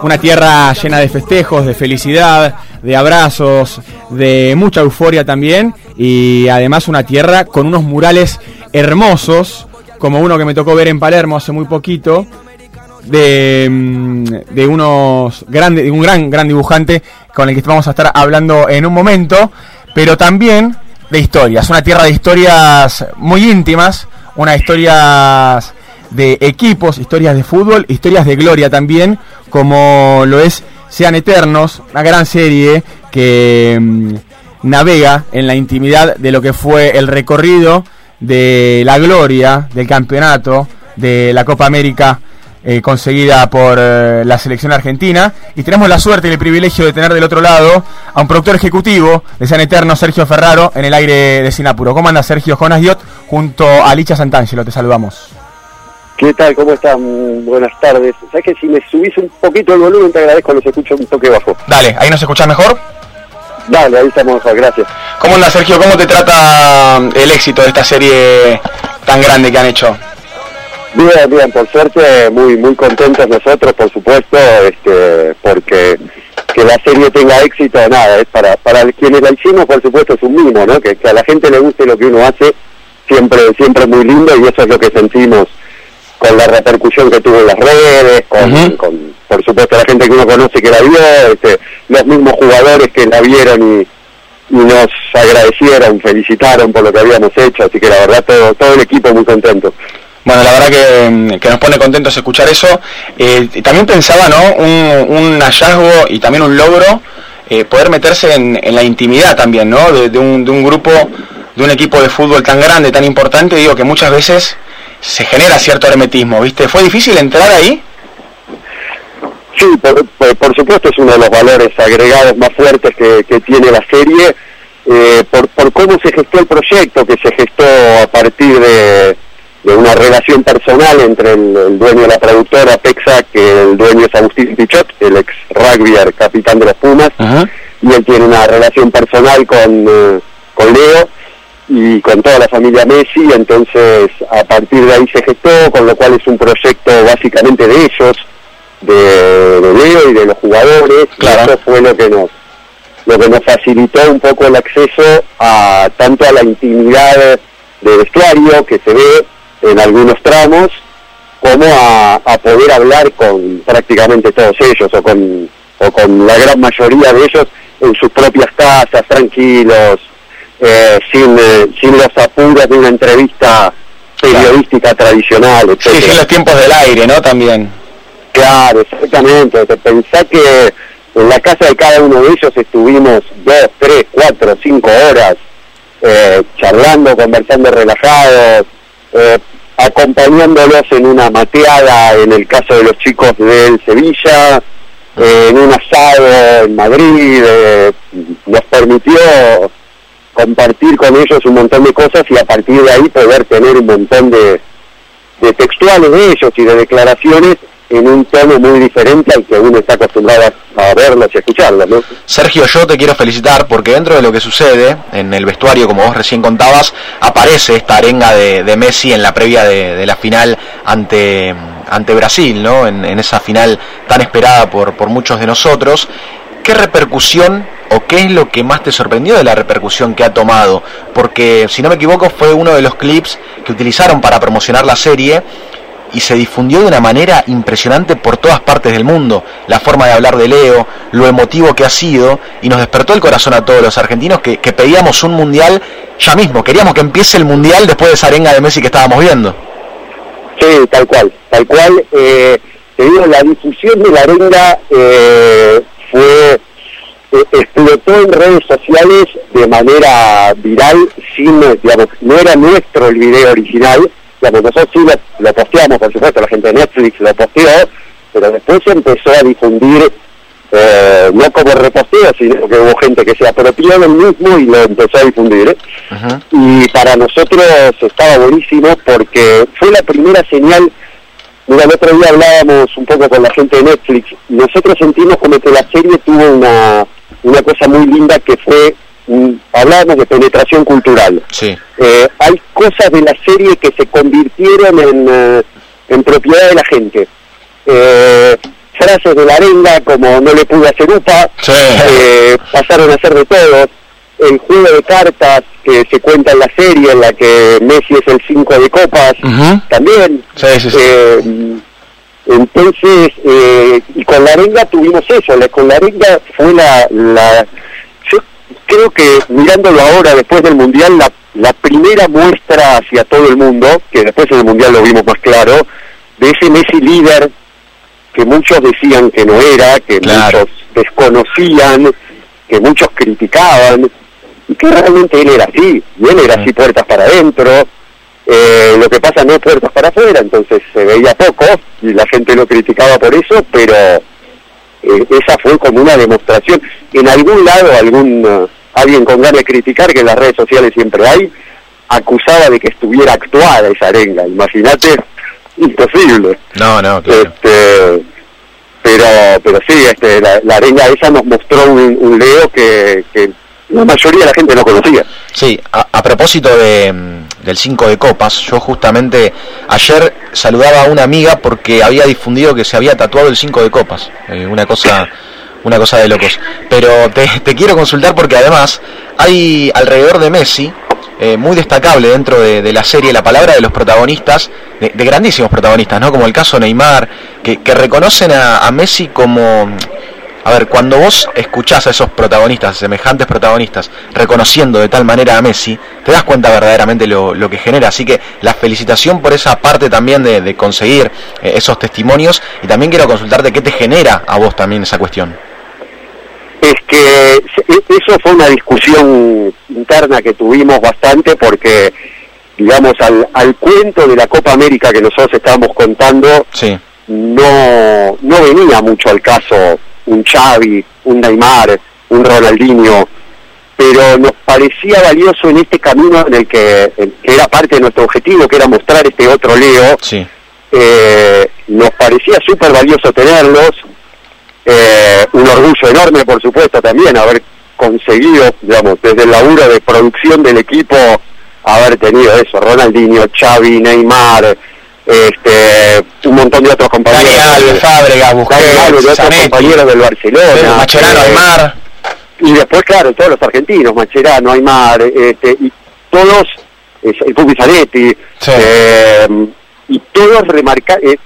Una tierra llena de festejos, de felicidad, de abrazos, de mucha euforia también y además una tierra con unos murales hermosos, como uno que me tocó ver en Palermo hace muy poquito, de, mm, de unos grandes, de un gran, gran dibujante con el que vamos a estar hablando en un momento, pero también de historias, una tierra de historias muy íntimas, una historias de equipos, historias de fútbol, historias de gloria también, como lo es Sean Eternos, una gran serie que mm, navega en la intimidad de lo que fue el recorrido de la gloria del campeonato de la Copa América eh, conseguida por eh, la selección argentina. Y tenemos la suerte y el privilegio de tener del otro lado a un productor ejecutivo de San Eterno, Sergio Ferraro, en el aire de Sinapuro. ¿Cómo anda Sergio Jonas Diot junto a Licha Santangelo? Te saludamos. ¿Qué tal? ¿Cómo están? Buenas tardes. ¿Sabes que si me subís un poquito el volumen te agradezco, los escucho un toque bajo? Dale, ¿ahí nos escuchas mejor? Dale, ahí estamos mejor, gracias. ¿Cómo anda Sergio? ¿Cómo te trata el éxito de esta serie tan grande que han hecho? Bien, bien, por suerte muy muy contentos nosotros, por supuesto, este, porque que la serie tenga éxito, nada, es para para quienes la hicimos, por supuesto, es un mimo, ¿no? Que, que a la gente le guste lo que uno hace, siempre siempre muy lindo y eso es lo que sentimos con la repercusión que tuvo en las redes, con, con por supuesto la gente que uno conoce que la vio, este, los mismos jugadores que la vieron y, y nos agradecieron, felicitaron por lo que habíamos hecho, así que la verdad todo, todo el equipo muy contento. Bueno, la verdad que, que, nos pone contentos escuchar eso. Eh, también pensaba, ¿no? Un, un, hallazgo y también un logro, eh, poder meterse en, en, la intimidad también, ¿no? De, de, un, de un grupo, de un equipo de fútbol tan grande, tan importante, digo que muchas veces se genera cierto hermetismo, ¿viste? ¿Fue difícil entrar ahí? Sí, por, por, por supuesto es uno de los valores agregados más fuertes que, que tiene la serie, eh, por, por cómo se gestó el proyecto, que se gestó a partir de de una relación personal entre el, el, dueño de la productora Pexa, que el dueño es Agustín Pichot, el ex rugbyer, capitán de los Pumas, uh -huh. y él tiene una relación personal con, uh, con Leo y con toda la familia Messi, entonces a partir de ahí se gestó, con lo cual es un proyecto básicamente de ellos, de, de Leo y de los jugadores, claro. y eso fue lo que nos lo que nos facilitó un poco el acceso a tanto a la intimidad de vestuario que se ve en algunos tramos, como a, a, poder hablar con prácticamente todos ellos o con, o con la gran mayoría de ellos en sus propias casas, tranquilos, eh, sin, eh, sin los apuros de una entrevista periodística claro. tradicional. Etc. Sí, sin los tiempos del aire, ¿no? También. Claro, exactamente. Pensá que en la casa de cada uno de ellos estuvimos dos, tres, cuatro, cinco horas eh, charlando, conversando relajados, eh, acompañándolos en una mateada, en el caso de los chicos del Sevilla, eh, en un asado en Madrid, eh, nos permitió compartir con ellos un montón de cosas y a partir de ahí poder tener un montón de, de textuales de ellos y de declaraciones en un tono muy diferente al que uno está acostumbrado a verlos y escucharlos. ¿no? Sergio, yo te quiero felicitar porque dentro de lo que sucede en el vestuario, como vos recién contabas, aparece esta arenga de, Messi en la previa de, de, la final ante, ante Brasil, ¿no? En, en, esa final tan esperada por, por muchos de nosotros. ¿Qué repercusión o qué es lo que más te sorprendió de la repercusión que ha tomado? Porque, si no me equivoco, fue uno de los clips que utilizaron para promocionar la serie y se difundió de una manera impresionante por todas partes del mundo. La forma de hablar de Leo, lo emotivo que ha sido, y nos despertó el corazón a todos los argentinos que, pedíamos un mundial ya mismo. Queríamos que empiece el mundial después de esa arenga de Messi que estábamos viendo. Sí, tal cual, tal cual. Eh, te digo, la difusión de la arenga eh, fue eh, explotó en redes sociales de manera viral, sin, digamos, no era nuestro el video original, digamos, nosotros sí lo, lo, posteamos, por supuesto, la gente de Netflix lo posteó, pero después se empezó a difundir, eh, no como reposteo, sino que hubo gente que se apropió del mismo y lo empezó a difundir. Y para nosotros estaba buenísimo porque fue la primera señal, mira, el otro día hablábamos un poco con la gente de Netflix, nosotros sentimos como que la serie tuvo una, una cosa muy linda que fue hablábamos de penetración cultural. Sí. Eh, hay cosas de la serie que se convirtieron en, eh, en propiedad de la gente. Eh, frases de la arenga como no le pude hacer upa, eh, pasaron a ser de todos. El juego de cartas que se cuenta en la serie, en la que Messi es el 5 de copas, también. Eh, entonces, eh, y con la arenga tuvimos eso, la, con la arenga fue la, la, yo creo que mirándolo ahora, después del Mundial, la, la primera muestra hacia todo el mundo, que después en el Mundial lo vimos más claro, de ese Messi líder que muchos decían que no era, que muchos desconocían, que muchos criticaban, que realmente él era así, y él era así puertas para adentro, eh, lo que pasa no es puertas para afuera, entonces se veía poco y la gente lo criticaba por eso, pero eh, esa fue como una demostración. En algún lado, algún uh, alguien con ganas de criticar, que en las redes sociales siempre hay, acusaba de que estuviera actuada esa arenga. Imagínate imposible. No, no, claro. Este, pero, pero sí, este, la, la arenga esa nos mostró un, Leo que, que, la mayoría de la gente no conocía. Sí, a, propósito de, mm, del 5 de copas, yo justamente ayer saludaba a una amiga porque había difundido que se había tatuado el 5 de copas. Eh, una cosa una cosa de locos. Pero te, te, quiero consultar porque además hay alrededor de Messi eh, muy destacable dentro de, la serie la palabra de los protagonistas, de, grandísimos protagonistas, ¿no? Como el caso Neymar, que, reconocen a, Messi como... A ver, cuando vos escuchás a esos protagonistas, semejantes protagonistas, reconociendo de tal manera a Messi, te das cuenta verdaderamente lo, lo que genera. Así que la felicitación por esa parte también de, conseguir eh, esos testimonios. Y también quiero consultarte qué te genera a vos también esa cuestión. Es que e, eso fue una discusión interna que tuvimos bastante porque, digamos, al, al cuento de la Copa América que nosotros estábamos contando, no, no venía mucho al caso un Xavi, un Neymar, un Ronaldinho, pero nos parecía valioso en este camino en el que, era parte de nuestro objetivo, que era mostrar este otro Leo, eh, nos parecía súper valioso tenerlos, eh, un orgullo enorme, por supuesto, también haber conseguido, digamos, desde el laburo de producción del equipo, haber tenido eso, Ronaldinho, Xavi, Neymar, este, un montón de otros compañeros. Daniel, Fábregas, Busquets, otros compañeros del Barcelona. Macherano, eh, Aymar. Y después, claro, todos los argentinos, Macherano, Aymar, este, y todos, el Pupi Zanetti, eh, y todos remarcar, eh,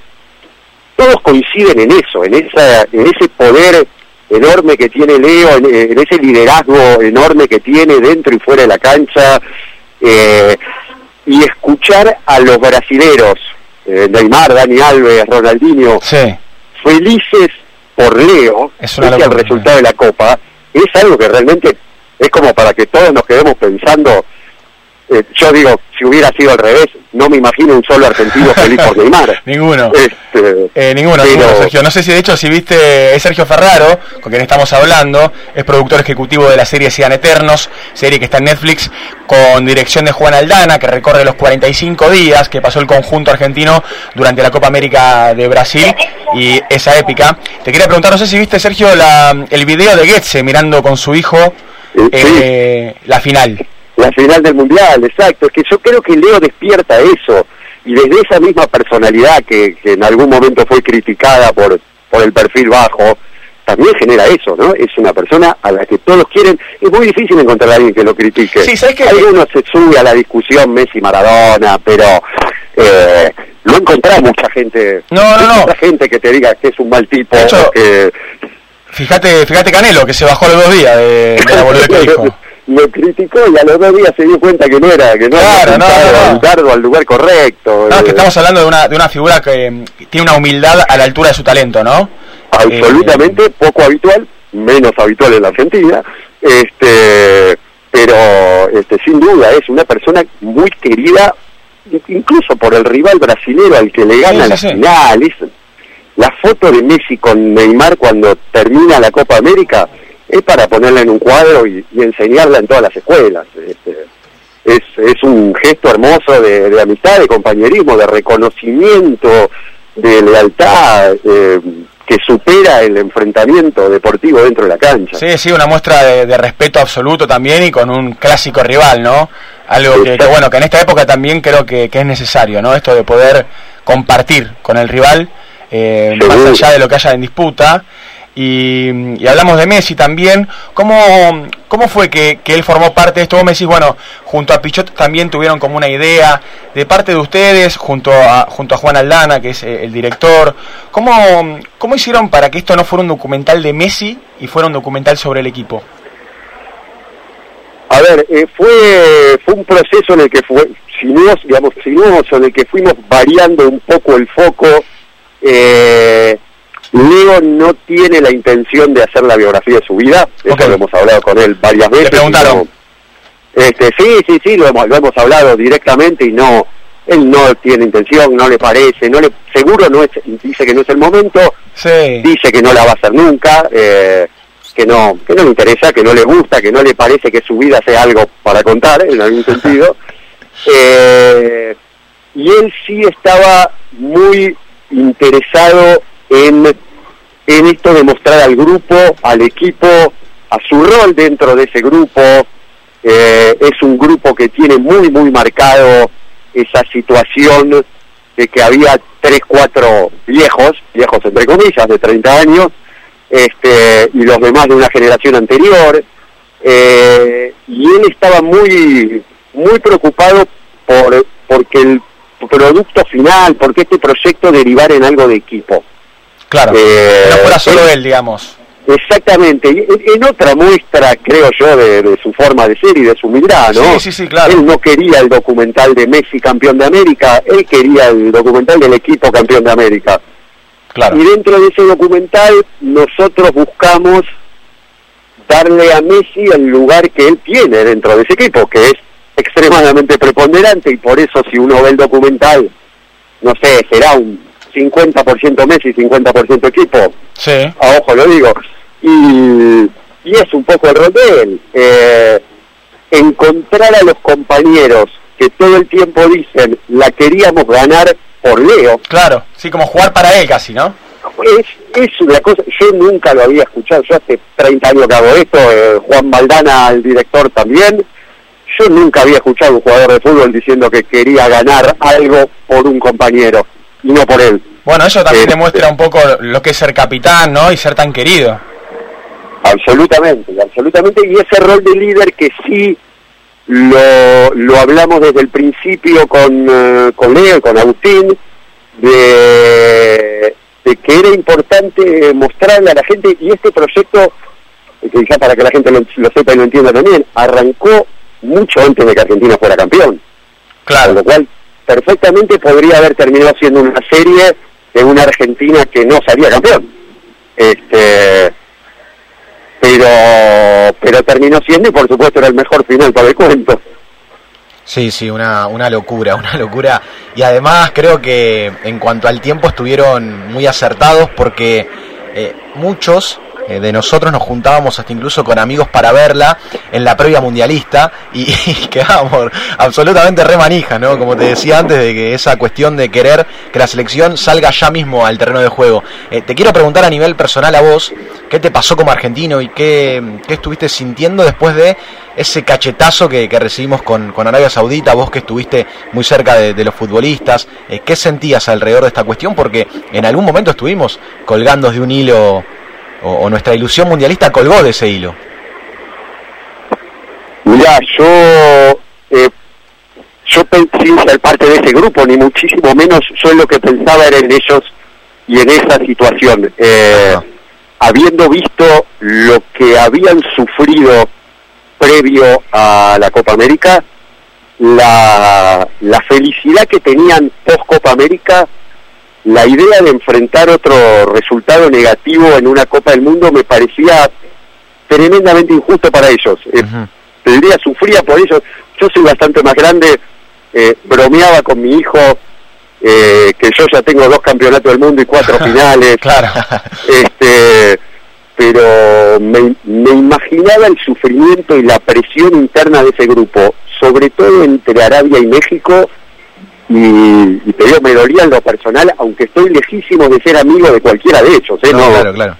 todos coinciden en eso, en, esa, en ese poder enorme que tiene Leo, en, ese liderazgo enorme que tiene dentro y fuera de la cancha, eh, y escuchar a los brasileros, eh, Neymar, Dani Alves, Ronaldinho, felices por Leo, es el resultado de la Copa, es algo que realmente es como para que todos nos quedemos pensando eh, yo digo, si hubiera sido al revés, no me imagino un solo argentino feliz por Neymar. ninguno. Este, eh, ninguno, Sergio. No sé si de hecho, si viste, es Sergio Ferraro, con quien estamos hablando, es productor ejecutivo de la serie Sean Eternos, serie que está en Netflix, con dirección de Juan Aldana, que recorre los 45 días que pasó el conjunto argentino durante la Copa América de Brasil y esa épica. Te quería preguntar, no sé si viste, Sergio, la, el video de Goetze mirando con su hijo eh, la final la final del mundial, exacto. Es que yo creo que Leo despierta eso y desde esa misma personalidad que, en algún momento fue criticada por, por el perfil bajo, también genera eso, ¿no? Es una persona a la que todos quieren. Es muy difícil encontrar a alguien que lo critique. Sí, ¿sabes que Algunos se sube a la discusión Messi-Maradona, pero eh, no encontrás mucha gente. No, no, no. Mucha gente que te diga que es un mal tipo. que... Fíjate, fíjate Canelo, que se bajó los dos días de, de la boludez que dijo. lo criticó y a los dos días se dio cuenta que no era, que no claro, no, al lugar correcto. No, que estamos hablando de una, de una figura que tiene una humildad a la altura de su talento, ¿no? Absolutamente eh, poco habitual, menos habitual en la Argentina, este, pero este, sin duda es una persona muy querida, incluso por el rival brasilero al que le gana la final. la foto de Messi con Neymar cuando termina la Copa América es para ponerla en un cuadro y, enseñarla en todas las escuelas. Este, es, es un gesto hermoso de, amistad, de compañerismo, de reconocimiento, de lealtad, eh, que supera el enfrentamiento deportivo dentro de la cancha. Sí, sí, una muestra de, respeto absoluto también y con un clásico rival, ¿no? Algo que, que, bueno, que en esta época también creo que, que, es necesario, ¿no? Esto de poder compartir con el rival eh, más allá de lo que haya en disputa. Y, hablamos de Messi también. ¿Cómo, cómo fue que, él formó parte de esto? Vos me decís, bueno, junto a Pichot también tuvieron como una idea de parte de ustedes, junto a, junto a Juan Aldana, que es eh, el director. ¿Cómo, ¿Cómo hicieron para que esto no fuera un documental de Messi y fuera un documental sobre el equipo? A ver, eh, fue, fue un proceso en el que fue, digamos, sinuoso, en el que fuimos variando un poco el foco. Eh, Leo no tiene la intención de hacer la biografía de su vida, eso lo hemos hablado con él varias veces. preguntaron? este, sí, sí, sí, lo hemos, lo hemos hablado directamente y no, él no tiene intención, no le parece, no le, seguro no es, dice que no es el momento, dice que no la va a hacer nunca, eh, que no, que no le interesa, que no le gusta, que no le parece que su vida sea algo para contar, en algún sentido. Eh, y él sí estaba muy interesado en en esto de mostrar al grupo, al equipo, a su rol dentro de ese grupo. Eh, es un grupo que tiene muy, muy marcado esa situación de que había tres, cuatro viejos, viejos entre comillas, de 30 años, este, y los demás de una generación anterior. Eh, y él estaba muy, muy preocupado por porque el producto final, porque este proyecto derivara en algo de equipo. Claro, eh, no fuera solo él, digamos. Exactamente, en otra muestra, creo yo, de, su forma de ser y de su humildad, ¿no? Sí, sí, sí, claro. Él no quería el documental de Messi campeón de América, él quería el documental del equipo campeón de América. Claro. Y dentro de ese documental nosotros buscamos darle a Messi el lugar que él tiene dentro de ese equipo, que es extremadamente preponderante y por eso si uno ve el documental, no sé, será un 50% Messi, 50% equipo. Sí. A ojo lo digo. Y, es un poco el rol de él. Eh, encontrar a los compañeros que todo el tiempo dicen la queríamos ganar por Leo. Claro, sí, como jugar para él casi, ¿no? Es, es una cosa, yo nunca lo había escuchado, yo hace 30 años que hago esto, eh, Juan Maldana, el director también, yo nunca había escuchado a un jugador de fútbol diciendo que quería ganar algo por un compañero y no por él. Bueno, eso también demuestra un poco lo que es ser capitán, ¿no? Y ser tan querido. Absolutamente, absolutamente. Y ese rol de líder que sí lo, lo hablamos desde el principio con, uh, con Leo, con Agustín, de, de, que era importante mostrarle a la gente, y este proyecto, que ya para que la gente lo, lo sepa y lo entienda también, arrancó mucho antes de que Argentina fuera campeón. Claro. Con lo cual, perfectamente podría haber terminado siendo una serie de una Argentina que no salía campeón. Este, pero pero terminó siendo y por supuesto era el mejor final para el cuento. Sí, sí, una, una locura, una locura. Y además creo que en cuanto al tiempo estuvieron muy acertados porque eh, muchos eh, de nosotros nos juntábamos hasta incluso con amigos para verla en la previa mundialista y, quedábamos absolutamente re manija, ¿no? Como te decía antes, de que esa cuestión de querer que la selección salga ya mismo al terreno de juego. Eh, te quiero preguntar a nivel personal a vos, ¿qué te pasó como argentino y qué, qué estuviste sintiendo después de ese cachetazo que, recibimos con, con, Arabia Saudita, vos que estuviste muy cerca de, los futbolistas, eh, ¿qué sentías alrededor de esta cuestión? Porque en algún momento estuvimos colgando de un hilo o, nuestra ilusión mundialista colgó de ese hilo? Mira, yo eh, yo sin ser parte de ese grupo, ni muchísimo menos, yo lo que pensaba era en ellos y en esa situación. Eh, habiendo visto lo que habían sufrido previo a la Copa América, la, la felicidad que tenían post Copa América la idea de enfrentar otro resultado negativo en una Copa del Mundo me parecía tremendamente injusto para ellos. Uh sufría por ellos. Yo soy bastante más grande, eh, bromeaba con mi hijo eh, que yo ya tengo dos campeonatos del mundo y cuatro finales. claro. Este, pero me, me imaginaba el sufrimiento y la presión interna de ese grupo, sobre todo entre Arabia y México, y, y, te digo, me dolía en lo personal, aunque estoy lejísimo de ser amigo de cualquiera de ellos, ¿eh? No, claro, claro.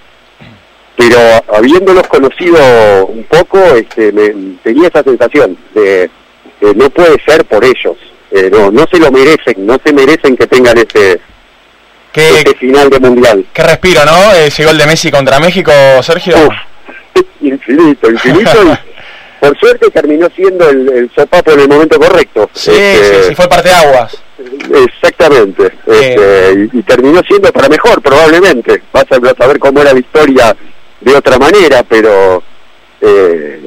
Pero habiéndolos conocido un poco, este, me, tenía esa sensación de que no puede ser por ellos, eh, no, no se lo merecen, no se merecen que tengan ese qué, este final de mundial. Qué respiro, ¿no? Ese gol de Messi contra México, Sergio. infinito, infinito. Por suerte terminó siendo el, el sopapo en el momento correcto. Sí, este, sí, sí, fue parte de aguas. Exactamente. Este, y, terminó siendo para mejor, probablemente. Vas a saber cómo era la historia de otra manera, pero eh,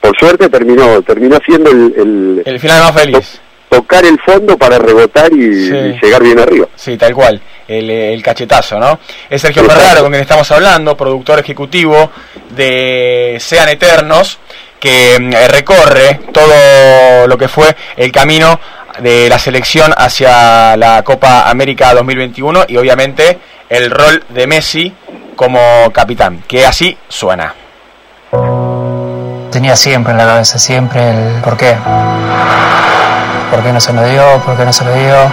por suerte terminó terminó siendo el, el, final más feliz. tocar el fondo para rebotar y, llegar bien arriba. Sí, tal cual. El, cachetazo, ¿no? Es Sergio Ferraro con quien estamos hablando, productor ejecutivo de Sean Eternos, que mm, recorre todo lo que fue el camino de la selección hacia la Copa América 2021 y obviamente el rol de Messi como capitán, que así suena. Tenía siempre en la cabeza, siempre el por qué. ¿Por qué no se lo dio? ¿Por qué no se lo dio?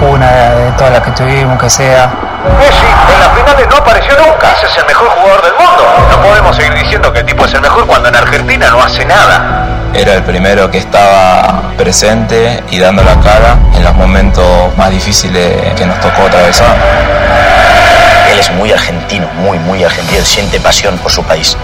Una de todas las que tuvimos, que sea. Messi en las finales no apareció nunca. Ese es el mejor jugador del mundo. No podemos seguir diciendo que el tipo es el mejor cuando en Argentina no hace nada. Era el primero que estaba presente y dando la cara en los momentos más difíciles que nos tocó atravesar. Él es muy argentino, muy, muy argentino. Siente pasión por su país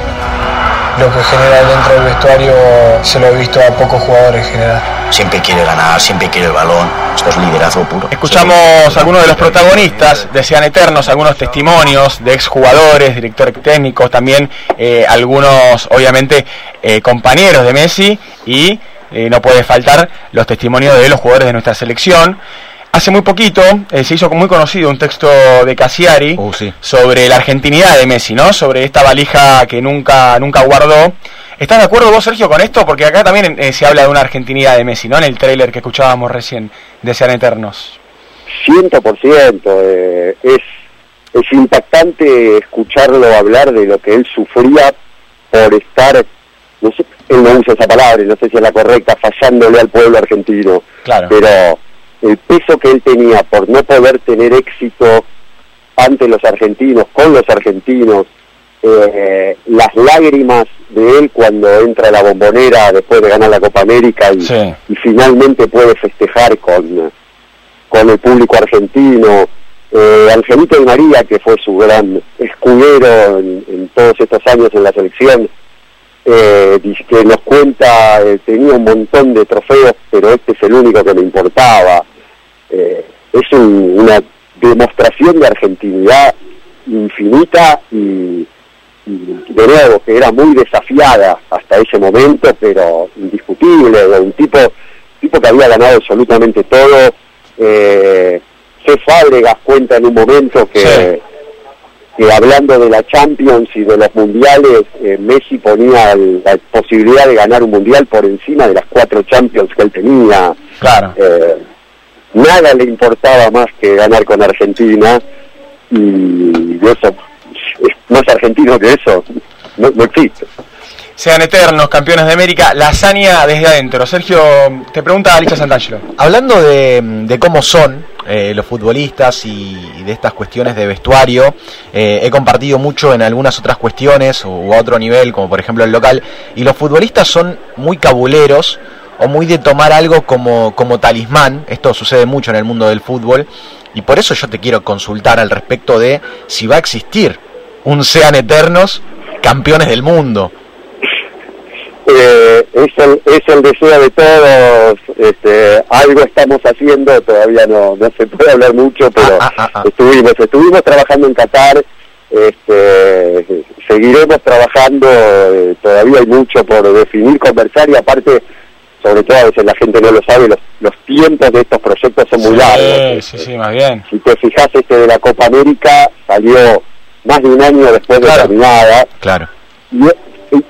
lo que genera dentro del vestuario se lo he visto a pocos jugadores generar. Siempre quiere ganar, siempre quiere el balón. Esto es liderazgo puro. Escuchamos algunos de los protagonistas, desean eternos, algunos testimonios de exjugadores, directores técnicos, también eh, algunos, obviamente, eh, compañeros de Messi y eh, no puede faltar los testimonios de los jugadores de nuestra selección. Hace muy poquito eh, se hizo muy conocido un texto de Cassiari uh, sobre la argentinidad de Messi, ¿no? Sobre esta valija que nunca, nunca guardó. ¿Estás de acuerdo vos, Sergio, con esto? Porque acá también eh, se habla de una argentinidad de Messi, ¿no? En el tráiler que escuchábamos recién, de Sean Eternos. Ciento por ciento. Eh, es, es impactante escucharlo hablar de lo que él sufría por estar, no sé, él no usa esa palabra, no sé si es la correcta, fallándole al pueblo argentino. Claro. Pero el peso que él tenía por no poder tener éxito ante los argentinos, con los argentinos, eh, las lágrimas de él cuando entra a la bombonera después de ganar la Copa América y, finalmente puede festejar con, con el público argentino. Eh, Angelito de María, que fue su gran escudero en todos estos años en la selección, eh, que nos cuenta, eh, tenía un montón de trofeos, pero este es el único que me importaba. Eh, es una demostración de argentinidad infinita y, de nuevo que era muy desafiada hasta ese momento, pero indiscutible, un tipo, tipo que había ganado absolutamente todo. Eh, Fábregas cuenta en un momento que que hablando de la Champions y de los mundiales, eh, Messi ponía la posibilidad de ganar un mundial por encima de las cuatro Champions que él tenía. Claro. Eh, nada le importaba más que ganar con Argentina y eso, más argentino que eso, no, no existe sean eternos campeones de América, la hazaña desde adentro. Sergio, te pregunta Alicia Santangelo. Hablando de, cómo son eh, los futbolistas y, de estas cuestiones de vestuario, eh, he compartido mucho en algunas otras cuestiones o a otro nivel, como por ejemplo el local, y los futbolistas son muy cabuleros o muy de tomar algo como, como talismán, esto sucede mucho en el mundo del fútbol, y por eso yo te quiero consultar al respecto de si va a existir un Sean Eternos campeones del mundo eh, es, el, es el deseo de todos, este, algo estamos haciendo, todavía no, no se puede hablar mucho, pero ah, ah, ah, estuvimos, estuvimos trabajando en Qatar, este, seguiremos trabajando, eh, todavía hay mucho por definir, conversar y aparte, sobre todo a veces la gente no lo sabe, los, los tiempos de estos proyectos son muy largos. Sí, sí, más bien. Si te fijas, este de la Copa América salió más de un año después de terminada. Claro. Y,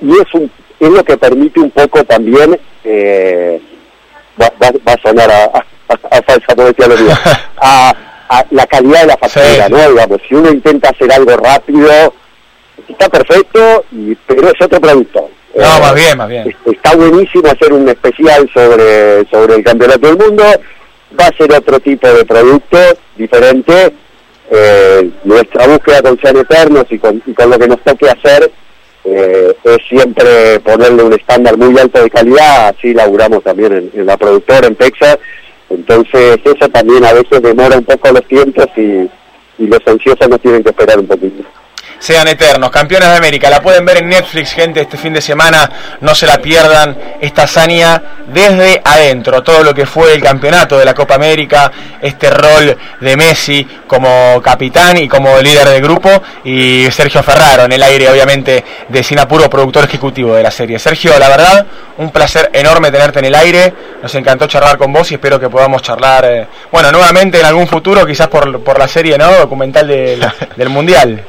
y es un es lo que permite un poco también, eh, va, a sonar a, a, falsa a, a, la calidad de la factura, ¿no? Digamos, si uno intenta hacer algo rápido, está perfecto, y, pero es otro producto. No, eh, más bien, más bien. Está buenísimo hacer un especial sobre, sobre el campeonato del mundo, va a ser otro tipo de producto diferente. Eh, nuestra búsqueda con Sean Eternos y con, y con lo que nos toque hacer eh, es siempre ponerle un estándar muy alto de calidad, así laburamos también en, la productora, en Texas, Entonces eso también a veces demora un poco los tiempos y, y los ansiosos nos tienen que esperar un poquito sean eternos, campeones de América. La pueden ver en Netflix, gente, este fin de semana. No se la pierdan esta hazaña desde adentro. Todo lo que fue el campeonato de la Copa América, este rol de Messi como capitán y como líder del grupo. Y Sergio Ferraro en el aire, obviamente, de Sinapuro, productor ejecutivo de la serie. Sergio, la verdad, un placer enorme tenerte en el aire. Nos encantó charlar con vos y espero que podamos charlar, eh, bueno, nuevamente en algún futuro, quizás por, por la serie, ¿no? Documental del Mundial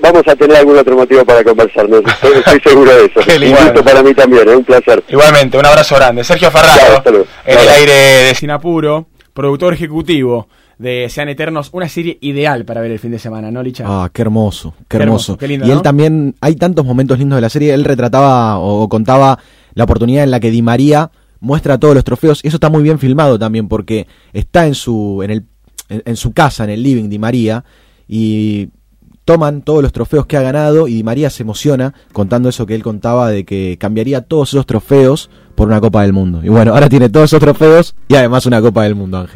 vamos a tener algún otro motivo para conversar, estoy, seguro de eso. un gusto para mí también, es un placer. Igualmente, un abrazo grande. Sergio Ferraro, en el aire de Sinapuro, productor ejecutivo de Sean Eternos, una serie ideal para ver el fin de semana, ¿no, Licha? Ah, qué hermoso, qué, hermoso. y él también, hay tantos momentos lindos de la serie, él retrataba o, contaba la oportunidad en la que Di María muestra todos los trofeos, y eso está muy bien filmado también, porque está en su, en el, en su casa, en el living Di María, y toman todos los trofeos que ha ganado y María se emociona contando eso que él contaba de que cambiaría todos esos trofeos por una Copa del Mundo. Y bueno, ahora tiene todos esos trofeos y además una Copa del Mundo, Ángel.